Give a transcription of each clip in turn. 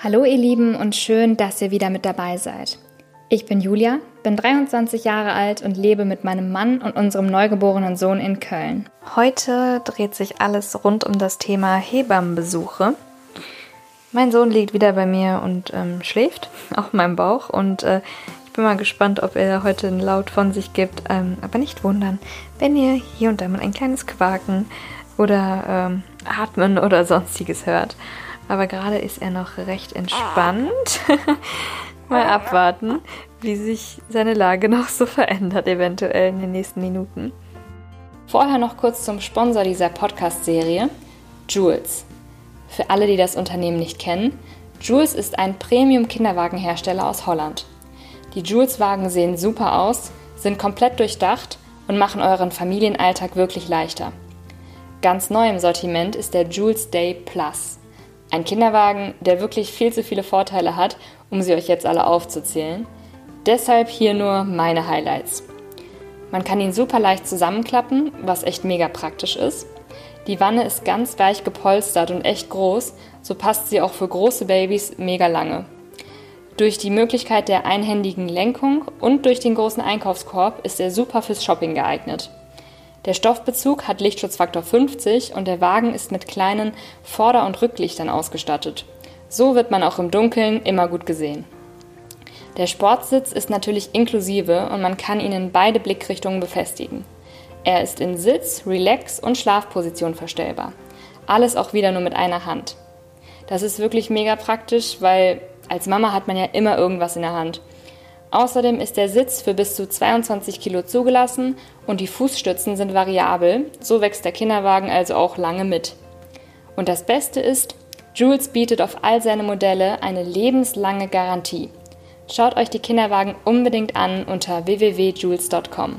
Hallo ihr Lieben und schön, dass ihr wieder mit dabei seid. Ich bin Julia, bin 23 Jahre alt und lebe mit meinem Mann und unserem neugeborenen Sohn in Köln. Heute dreht sich alles rund um das Thema Hebammenbesuche. Mein Sohn liegt wieder bei mir und ähm, schläft auf meinem Bauch und äh, ich bin mal gespannt, ob er heute einen Laut von sich gibt. Ähm, aber nicht wundern, wenn ihr hier und da mal ein kleines Quaken oder ähm, Atmen oder sonstiges hört. Aber gerade ist er noch recht entspannt. Mal abwarten, wie sich seine Lage noch so verändert, eventuell in den nächsten Minuten. Vorher noch kurz zum Sponsor dieser Podcast-Serie, Jules. Für alle, die das Unternehmen nicht kennen, Jules ist ein Premium-Kinderwagenhersteller aus Holland. Die Jules-Wagen sehen super aus, sind komplett durchdacht und machen euren Familienalltag wirklich leichter. Ganz neu im Sortiment ist der Jules Day Plus. Ein Kinderwagen, der wirklich viel zu viele Vorteile hat, um sie euch jetzt alle aufzuzählen. Deshalb hier nur meine Highlights. Man kann ihn super leicht zusammenklappen, was echt mega praktisch ist. Die Wanne ist ganz weich gepolstert und echt groß, so passt sie auch für große Babys mega lange. Durch die Möglichkeit der einhändigen Lenkung und durch den großen Einkaufskorb ist er super fürs Shopping geeignet. Der Stoffbezug hat Lichtschutzfaktor 50 und der Wagen ist mit kleinen Vorder- und Rücklichtern ausgestattet. So wird man auch im Dunkeln immer gut gesehen. Der Sportsitz ist natürlich inklusive und man kann ihn in beide Blickrichtungen befestigen. Er ist in Sitz, Relax und Schlafposition verstellbar. Alles auch wieder nur mit einer Hand. Das ist wirklich mega praktisch, weil als Mama hat man ja immer irgendwas in der Hand. Außerdem ist der Sitz für bis zu 22 Kilo zugelassen und die Fußstützen sind variabel, so wächst der Kinderwagen also auch lange mit. Und das Beste ist, Jules bietet auf all seine Modelle eine lebenslange Garantie. Schaut euch die Kinderwagen unbedingt an unter www.jules.com.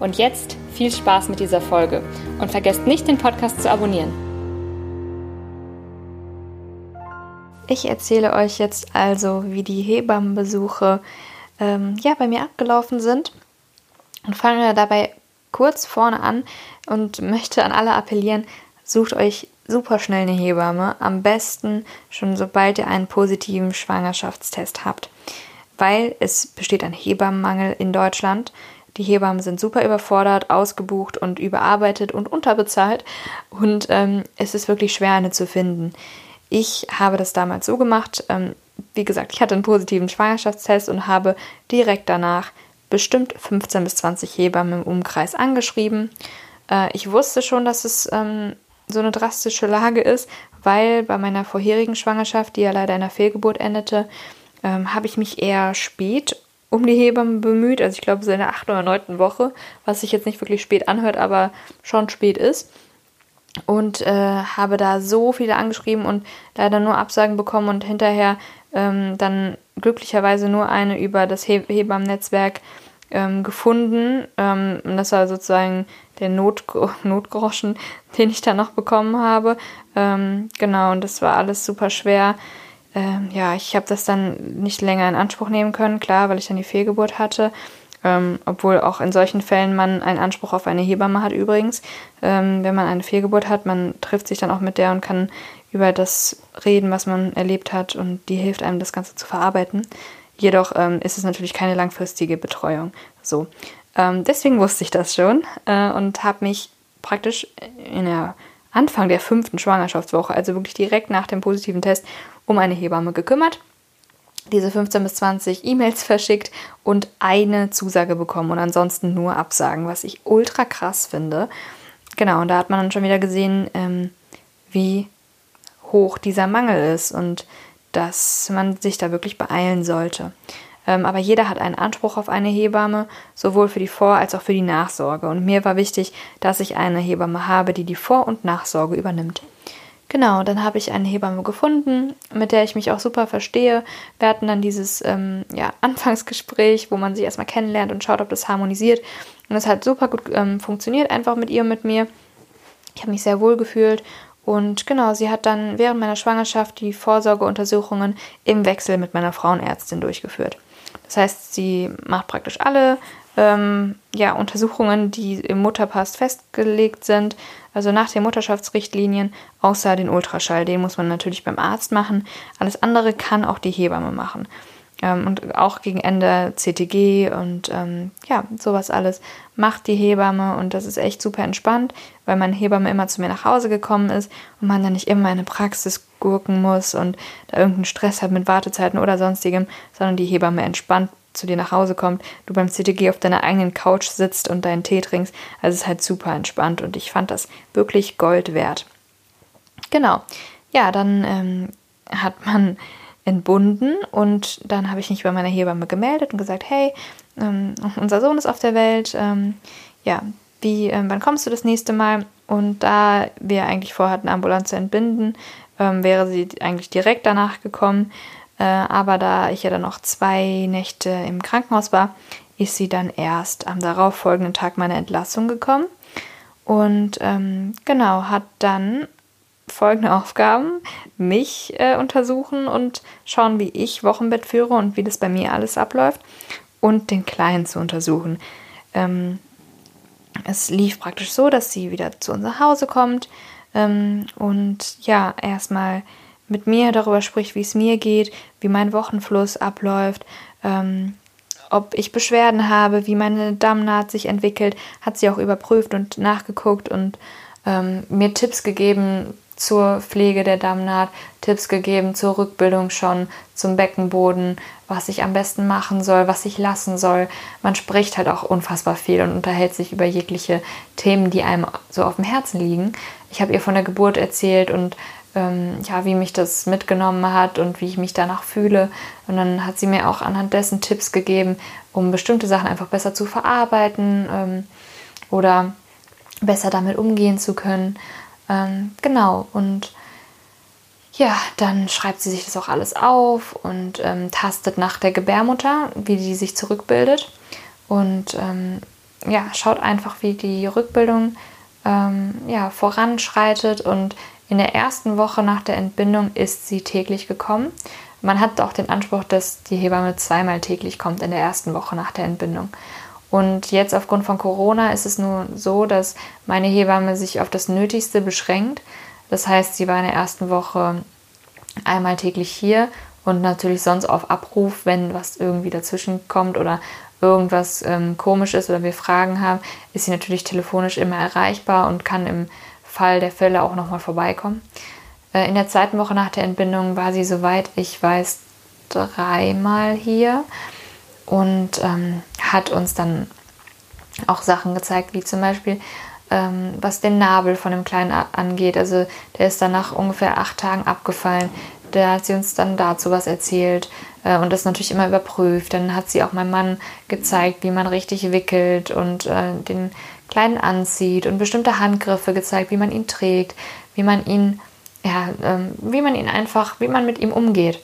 Und jetzt viel Spaß mit dieser Folge und vergesst nicht, den Podcast zu abonnieren. Ich erzähle euch jetzt also, wie die Hebammenbesuche ähm, ja, bei mir abgelaufen sind und fange dabei kurz vorne an und möchte an alle appellieren, sucht euch super schnell eine Hebamme, am besten schon sobald ihr einen positiven Schwangerschaftstest habt, weil es besteht ein Hebammenmangel in Deutschland. Die Hebammen sind super überfordert, ausgebucht und überarbeitet und unterbezahlt und ähm, es ist wirklich schwer, eine zu finden. Ich habe das damals so gemacht, ähm, wie gesagt, ich hatte einen positiven Schwangerschaftstest und habe direkt danach bestimmt 15 bis 20 Hebammen im Umkreis angeschrieben. Äh, ich wusste schon, dass es ähm, so eine drastische Lage ist, weil bei meiner vorherigen Schwangerschaft, die ja leider in einer Fehlgeburt endete, ähm, habe ich mich eher spät um die Hebamme bemüht. Also ich glaube, so in der achten oder neunten Woche, was sich jetzt nicht wirklich spät anhört, aber schon spät ist und äh, habe da so viele angeschrieben und leider nur Absagen bekommen und hinterher ähm, dann glücklicherweise nur eine über das He Hebammennetzwerk ähm, gefunden. Ähm, und das war sozusagen der Not Notgroschen, den ich da noch bekommen habe. Ähm, genau, und das war alles super schwer. Ähm, ja, ich habe das dann nicht länger in Anspruch nehmen können, klar, weil ich dann die Fehlgeburt hatte. Ähm, obwohl auch in solchen Fällen man einen Anspruch auf eine Hebamme hat übrigens. Ähm, wenn man eine Fehlgeburt hat, man trifft sich dann auch mit der und kann über das reden, was man erlebt hat und die hilft einem, das Ganze zu verarbeiten. Jedoch ähm, ist es natürlich keine langfristige Betreuung. So. Ähm, deswegen wusste ich das schon äh, und habe mich praktisch in der Anfang der fünften Schwangerschaftswoche, also wirklich direkt nach dem positiven Test, um eine Hebamme gekümmert diese 15 bis 20 E-Mails verschickt und eine Zusage bekommen und ansonsten nur Absagen, was ich ultra krass finde. Genau, und da hat man dann schon wieder gesehen, ähm, wie hoch dieser Mangel ist und dass man sich da wirklich beeilen sollte. Ähm, aber jeder hat einen Anspruch auf eine Hebamme, sowohl für die Vor- als auch für die Nachsorge. Und mir war wichtig, dass ich eine Hebamme habe, die die Vor- und Nachsorge übernimmt. Genau, dann habe ich eine Hebamme gefunden, mit der ich mich auch super verstehe. Wir hatten dann dieses ähm, ja, Anfangsgespräch, wo man sich erstmal kennenlernt und schaut, ob das harmonisiert. Und das hat super gut ähm, funktioniert, einfach mit ihr und mit mir. Ich habe mich sehr wohl gefühlt. Und genau, sie hat dann während meiner Schwangerschaft die Vorsorgeuntersuchungen im Wechsel mit meiner Frauenärztin durchgeführt. Das heißt, sie macht praktisch alle ähm, ja, Untersuchungen, die im Mutterpass festgelegt sind, also nach den Mutterschaftsrichtlinien, außer den Ultraschall. Den muss man natürlich beim Arzt machen. Alles andere kann auch die Hebamme machen. Ähm, und auch gegen Ende CTG und ähm, ja, sowas alles macht die Hebamme und das ist echt super entspannt, weil meine Hebamme immer zu mir nach Hause gekommen ist und man dann nicht immer in eine Praxis gurken muss und da irgendeinen Stress hat mit Wartezeiten oder sonstigem, sondern die Hebamme entspannt zu dir nach Hause kommt, du beim CTG auf deiner eigenen Couch sitzt und deinen Tee trinkst. Also es ist halt super entspannt und ich fand das wirklich Gold wert. Genau. Ja, dann ähm, hat man entbunden und dann habe ich mich bei meiner Hebamme gemeldet und gesagt, hey, ähm, unser Sohn ist auf der Welt. Ähm, ja, wie, ähm, wann kommst du das nächste Mal? Und da wir eigentlich vorhatten, ambulant zu entbinden, ähm, wäre sie eigentlich direkt danach gekommen. Äh, aber da ich ja dann noch zwei Nächte im Krankenhaus war, ist sie dann erst am darauffolgenden Tag meiner Entlassung gekommen. Und ähm, genau, hat dann folgende Aufgaben: mich äh, untersuchen und schauen, wie ich Wochenbett führe und wie das bei mir alles abläuft. Und den Kleinen zu untersuchen. Ähm, es lief praktisch so, dass sie wieder zu uns nach Hause kommt ähm, und ja, erstmal mit mir darüber spricht, wie es mir geht, wie mein Wochenfluss abläuft, ähm, ob ich Beschwerden habe, wie meine Dammnaht sich entwickelt, hat sie auch überprüft und nachgeguckt und ähm, mir Tipps gegeben zur Pflege der Dammnaht, Tipps gegeben zur Rückbildung schon, zum Beckenboden, was ich am besten machen soll, was ich lassen soll. Man spricht halt auch unfassbar viel und unterhält sich über jegliche Themen, die einem so auf dem Herzen liegen. Ich habe ihr von der Geburt erzählt und ähm, ja, wie mich das mitgenommen hat und wie ich mich danach fühle. Und dann hat sie mir auch anhand dessen Tipps gegeben, um bestimmte Sachen einfach besser zu verarbeiten ähm, oder besser damit umgehen zu können. Ähm, genau, und ja, dann schreibt sie sich das auch alles auf und ähm, tastet nach der Gebärmutter, wie die sich zurückbildet. Und ähm, ja, schaut einfach, wie die Rückbildung ähm, ja, voranschreitet und in der ersten Woche nach der Entbindung ist sie täglich gekommen. Man hat auch den Anspruch, dass die Hebamme zweimal täglich kommt in der ersten Woche nach der Entbindung. Und jetzt aufgrund von Corona ist es nur so, dass meine Hebamme sich auf das Nötigste beschränkt. Das heißt, sie war in der ersten Woche einmal täglich hier und natürlich sonst auf Abruf, wenn was irgendwie dazwischen kommt oder irgendwas ähm, komisch ist oder wir Fragen haben, ist sie natürlich telefonisch immer erreichbar und kann im Fall der Fälle auch nochmal vorbeikommen. Äh, in der zweiten Woche nach der Entbindung war sie, soweit ich weiß, dreimal hier und ähm, hat uns dann auch Sachen gezeigt, wie zum Beispiel, ähm, was den Nabel von dem Kleinen angeht. Also der ist dann nach ungefähr acht Tagen abgefallen. Da hat sie uns dann dazu was erzählt äh, und das natürlich immer überprüft. Dann hat sie auch meinem Mann gezeigt, wie man richtig wickelt und äh, den Kleinen anzieht und bestimmte Handgriffe gezeigt, wie man ihn trägt, wie man ihn, ja, ähm, wie man ihn einfach, wie man mit ihm umgeht.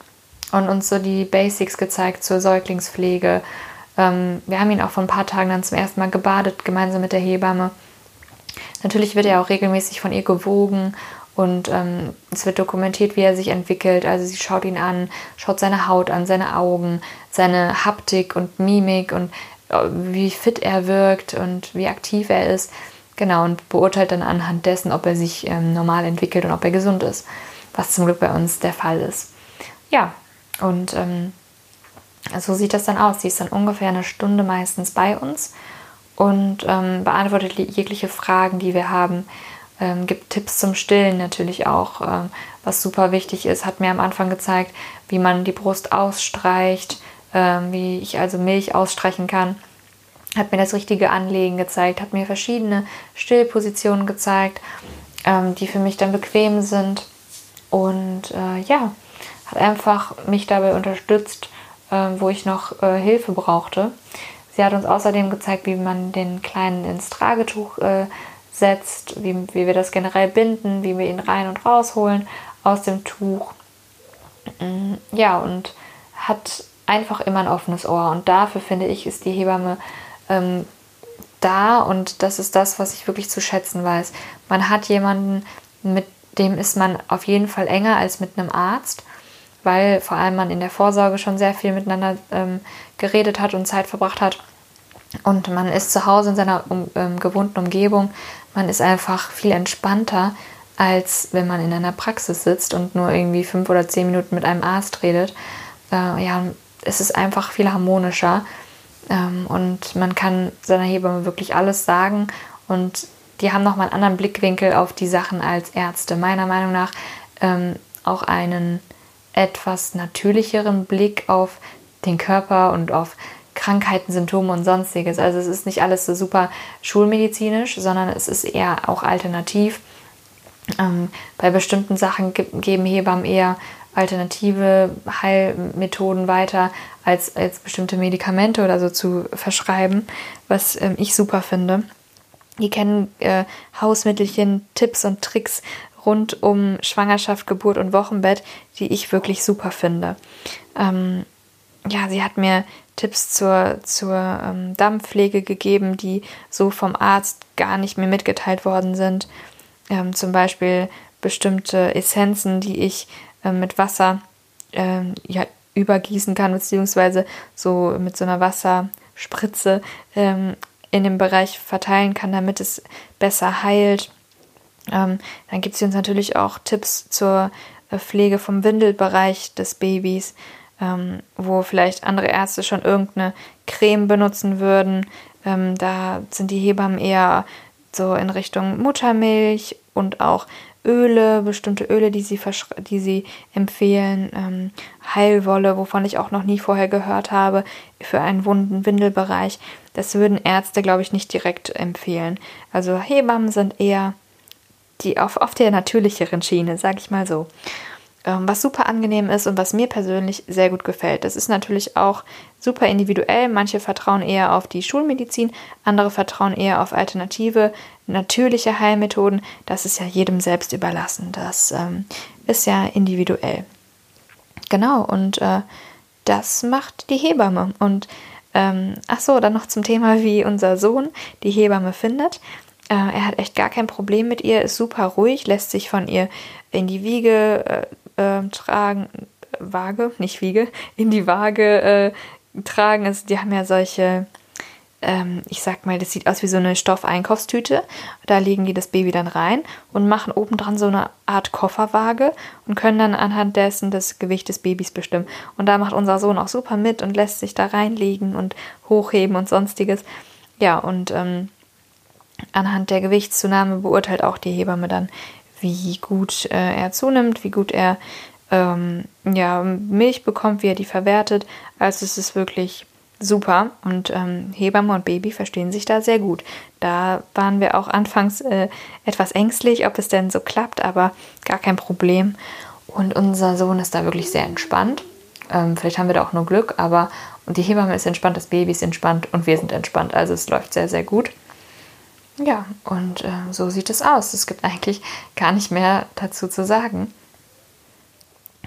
Und uns so die Basics gezeigt zur Säuglingspflege. Ähm, wir haben ihn auch vor ein paar Tagen dann zum ersten Mal gebadet, gemeinsam mit der Hebamme. Natürlich wird er auch regelmäßig von ihr gewogen und ähm, es wird dokumentiert, wie er sich entwickelt. Also sie schaut ihn an, schaut seine Haut an, seine Augen, seine Haptik und Mimik und wie fit er wirkt und wie aktiv er ist. Genau, und beurteilt dann anhand dessen, ob er sich ähm, normal entwickelt und ob er gesund ist, was zum Glück bei uns der Fall ist. Ja, und ähm, so sieht das dann aus. Sie ist dann ungefähr eine Stunde meistens bei uns und ähm, beantwortet jegliche Fragen, die wir haben. Ähm, gibt Tipps zum Stillen natürlich auch, ähm, was super wichtig ist. Hat mir am Anfang gezeigt, wie man die Brust ausstreicht, ähm, wie ich also Milch ausstreichen kann. Hat mir das richtige Anlegen gezeigt, hat mir verschiedene Stillpositionen gezeigt, ähm, die für mich dann bequem sind. Und äh, ja, hat einfach mich dabei unterstützt, äh, wo ich noch äh, Hilfe brauchte. Sie hat uns außerdem gezeigt, wie man den Kleinen ins Tragetuch äh, setzt, wie, wie wir das generell binden, wie wir ihn rein und rausholen aus dem Tuch. Mm, ja, und hat einfach immer ein offenes Ohr. Und dafür finde ich, ist die Hebamme ähm, da und das ist das, was ich wirklich zu schätzen weiß. Man hat jemanden, mit dem ist man auf jeden Fall enger als mit einem Arzt. weil vor allem man in der Vorsorge schon sehr viel miteinander ähm, geredet hat und Zeit verbracht hat. Und man ist zu Hause in seiner um, ähm, gewohnten Umgebung. Man ist einfach viel entspannter, als wenn man in einer Praxis sitzt und nur irgendwie fünf oder zehn Minuten mit einem Arzt redet. Äh, ja, es ist einfach viel harmonischer. Ähm, und man kann seiner Hebamme wirklich alles sagen. Und die haben nochmal einen anderen Blickwinkel auf die Sachen als Ärzte. Meiner Meinung nach ähm, auch einen etwas natürlicheren Blick auf den Körper und auf Krankheiten, Symptome und sonstiges. Also es ist nicht alles so super schulmedizinisch, sondern es ist eher auch alternativ. Ähm, bei bestimmten Sachen geben Hebammen eher alternative Heilmethoden weiter, als, als bestimmte Medikamente oder so zu verschreiben, was ähm, ich super finde. Die kennen äh, Hausmittelchen, Tipps und Tricks rund um Schwangerschaft, Geburt und Wochenbett, die ich wirklich super finde. Ähm, ja, sie hat mir Tipps zur, zur ähm, Darmpflege gegeben, die so vom Arzt gar nicht mehr mitgeteilt worden sind. Ähm, zum Beispiel bestimmte Essenzen, die ich äh, mit Wasser äh, ja, übergießen kann, beziehungsweise so mit so einer Wasserspritze ähm, in dem Bereich verteilen kann, damit es besser heilt. Ähm, dann gibt sie uns natürlich auch Tipps zur äh, Pflege vom Windelbereich des Babys, ähm, wo vielleicht andere Ärzte schon irgendeine Creme benutzen würden. Ähm, da sind die Hebammen eher so in Richtung Muttermilch und auch Öle, bestimmte Öle, die sie, die sie empfehlen, ähm, Heilwolle, wovon ich auch noch nie vorher gehört habe, für einen wunden Windelbereich. Das würden Ärzte, glaube ich, nicht direkt empfehlen. Also Hebammen sind eher die auf, auf der natürlicheren Schiene, sage ich mal so. Ähm, was super angenehm ist und was mir persönlich sehr gut gefällt. Das ist natürlich auch super individuell. Manche vertrauen eher auf die Schulmedizin, andere vertrauen eher auf alternative, natürliche Heilmethoden. Das ist ja jedem selbst überlassen. Das ähm, ist ja individuell. Genau, und äh, das macht die Hebamme. Und ähm, ach so, dann noch zum Thema, wie unser Sohn die Hebamme findet. Äh, er hat echt gar kein Problem mit ihr, ist super ruhig, lässt sich von ihr in die Wiege äh, äh, tragen, Waage, nicht Wiege, in die Waage äh, tragen. Also die haben ja solche, ähm, ich sag mal, das sieht aus wie so eine Stoffeinkaufstüte. Da legen die das Baby dann rein und machen obendran so eine Art Kofferwaage und können dann anhand dessen das Gewicht des Babys bestimmen. Und da macht unser Sohn auch super mit und lässt sich da reinlegen und hochheben und sonstiges. Ja, und ähm, anhand der Gewichtszunahme beurteilt auch die Hebamme dann, wie gut äh, er zunimmt, wie gut er ähm, ja, Milch bekommt, wie er die verwertet. Also es ist wirklich super und ähm, Hebamme und Baby verstehen sich da sehr gut. Da waren wir auch anfangs äh, etwas ängstlich, ob es denn so klappt, aber gar kein Problem. Und unser Sohn ist da wirklich sehr entspannt. Ähm, vielleicht haben wir da auch nur Glück, aber und die Hebamme ist entspannt, das Baby ist entspannt und wir sind entspannt. Also es läuft sehr, sehr gut. Ja, und äh, so sieht es aus. Es gibt eigentlich gar nicht mehr dazu zu sagen.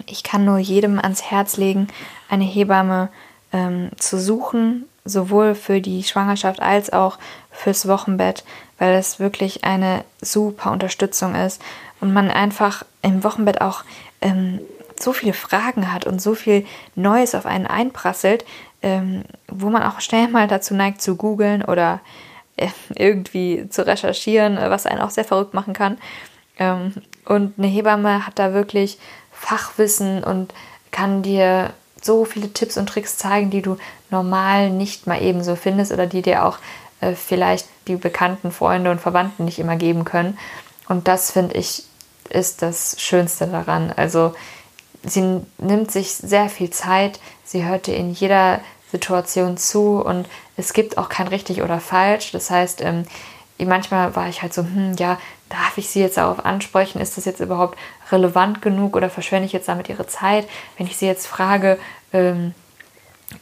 Ich kann nur jedem ans Herz legen, eine Hebamme ähm, zu suchen, sowohl für die Schwangerschaft als auch fürs Wochenbett, weil es wirklich eine super Unterstützung ist und man einfach im Wochenbett auch ähm, so viele Fragen hat und so viel Neues auf einen einprasselt, ähm, wo man auch schnell mal dazu neigt zu googeln oder äh, irgendwie zu recherchieren, äh, was einen auch sehr verrückt machen kann. Ähm, und eine Hebamme hat da wirklich Fachwissen und kann dir so viele Tipps und Tricks zeigen, die du normal nicht mal eben so findest oder die dir auch äh, vielleicht die bekannten Freunde und Verwandten nicht immer geben können. Und das finde ich ist das Schönste daran. Also sie nimmt sich sehr viel Zeit, sie hört dir in jeder Situation zu und es gibt auch kein richtig oder falsch. Das heißt, ähm, manchmal war ich halt so, hm, ja, darf ich sie jetzt darauf ansprechen? Ist das jetzt überhaupt relevant genug oder verschwende ich jetzt damit ihre Zeit? Wenn ich sie jetzt frage, ähm,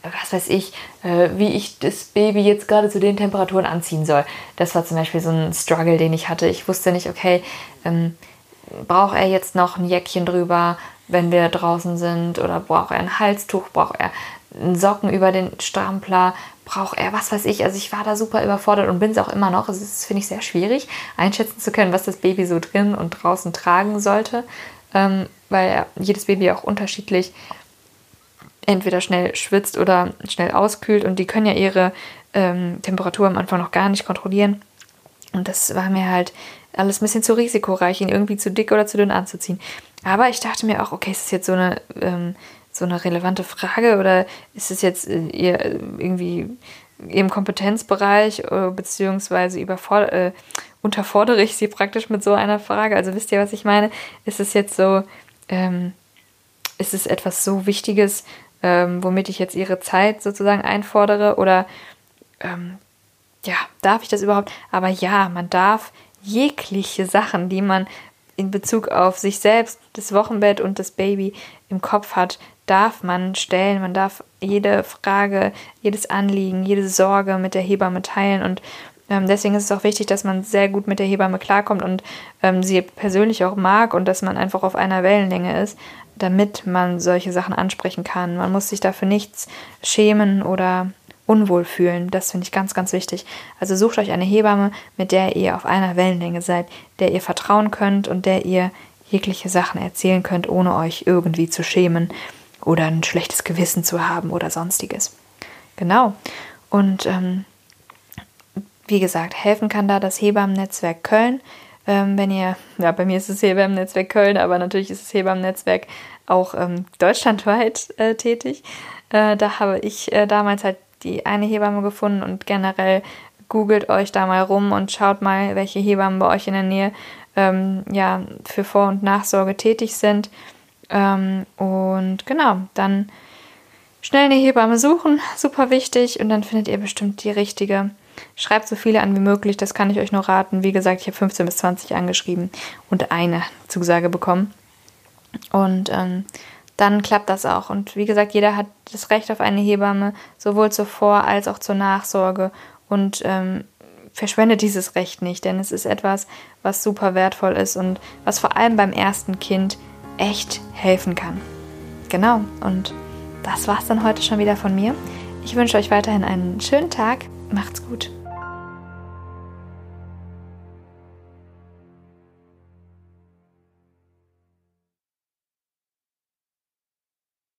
was weiß ich, äh, wie ich das Baby jetzt gerade zu den Temperaturen anziehen soll. Das war zum Beispiel so ein Struggle, den ich hatte. Ich wusste nicht, okay, ähm, braucht er jetzt noch ein Jäckchen drüber, wenn wir draußen sind? Oder braucht er ein Halstuch? Braucht er Socken über den Strampler, braucht er was weiß ich. Also ich war da super überfordert und bin es auch immer noch. Es ist, finde ich, sehr schwierig, einschätzen zu können, was das Baby so drin und draußen tragen sollte. Ähm, weil jedes Baby auch unterschiedlich entweder schnell schwitzt oder schnell auskühlt und die können ja ihre ähm, Temperatur am Anfang noch gar nicht kontrollieren. Und das war mir halt alles ein bisschen zu risikoreich, ihn irgendwie zu dick oder zu dünn anzuziehen. Aber ich dachte mir auch, okay, ist das jetzt so eine, ähm, so eine relevante Frage oder ist es jetzt äh, ihr irgendwie im Kompetenzbereich äh, beziehungsweise überfordert, äh, unterfordere ich sie praktisch mit so einer Frage? Also wisst ihr, was ich meine? Ist es jetzt so, ähm, ist es etwas so Wichtiges, ähm, womit ich jetzt ihre Zeit sozusagen einfordere oder ähm, ja, darf ich das überhaupt? Aber ja, man darf jegliche Sachen, die man in Bezug auf sich selbst, das Wochenbett und das Baby im Kopf hat, darf man stellen. Man darf jede Frage, jedes Anliegen, jede Sorge mit der Hebamme teilen. Und ähm, deswegen ist es auch wichtig, dass man sehr gut mit der Hebamme klarkommt und ähm, sie persönlich auch mag und dass man einfach auf einer Wellenlänge ist, damit man solche Sachen ansprechen kann. Man muss sich dafür nichts schämen oder unwohl fühlen. Das finde ich ganz, ganz wichtig. Also sucht euch eine Hebamme, mit der ihr auf einer Wellenlänge seid, der ihr vertrauen könnt und der ihr jegliche Sachen erzählen könnt, ohne euch irgendwie zu schämen oder ein schlechtes Gewissen zu haben oder sonstiges. Genau. Und ähm, wie gesagt, helfen kann da das Hebammennetzwerk Köln. Ähm, wenn ihr, ja, bei mir ist es Hebammennetzwerk Köln, aber natürlich ist das Hebammennetzwerk auch ähm, deutschlandweit äh, tätig. Äh, da habe ich äh, damals halt die eine Hebamme gefunden und generell googelt euch da mal rum und schaut mal, welche Hebammen bei euch in der Nähe ähm, ja, für Vor- und Nachsorge tätig sind. Ähm, und genau, dann schnell eine Hebamme suchen, super wichtig, und dann findet ihr bestimmt die richtige. Schreibt so viele an wie möglich, das kann ich euch nur raten. Wie gesagt, ich habe 15 bis 20 angeschrieben und eine Zusage bekommen. Und ähm, dann klappt das auch. Und wie gesagt, jeder hat das Recht auf eine Hebamme, sowohl zur Vor- als auch zur Nachsorge. Und ähm, verschwendet dieses Recht nicht, denn es ist etwas, was super wertvoll ist und was vor allem beim ersten Kind echt helfen kann. Genau, und das war's dann heute schon wieder von mir. Ich wünsche euch weiterhin einen schönen Tag. Macht's gut.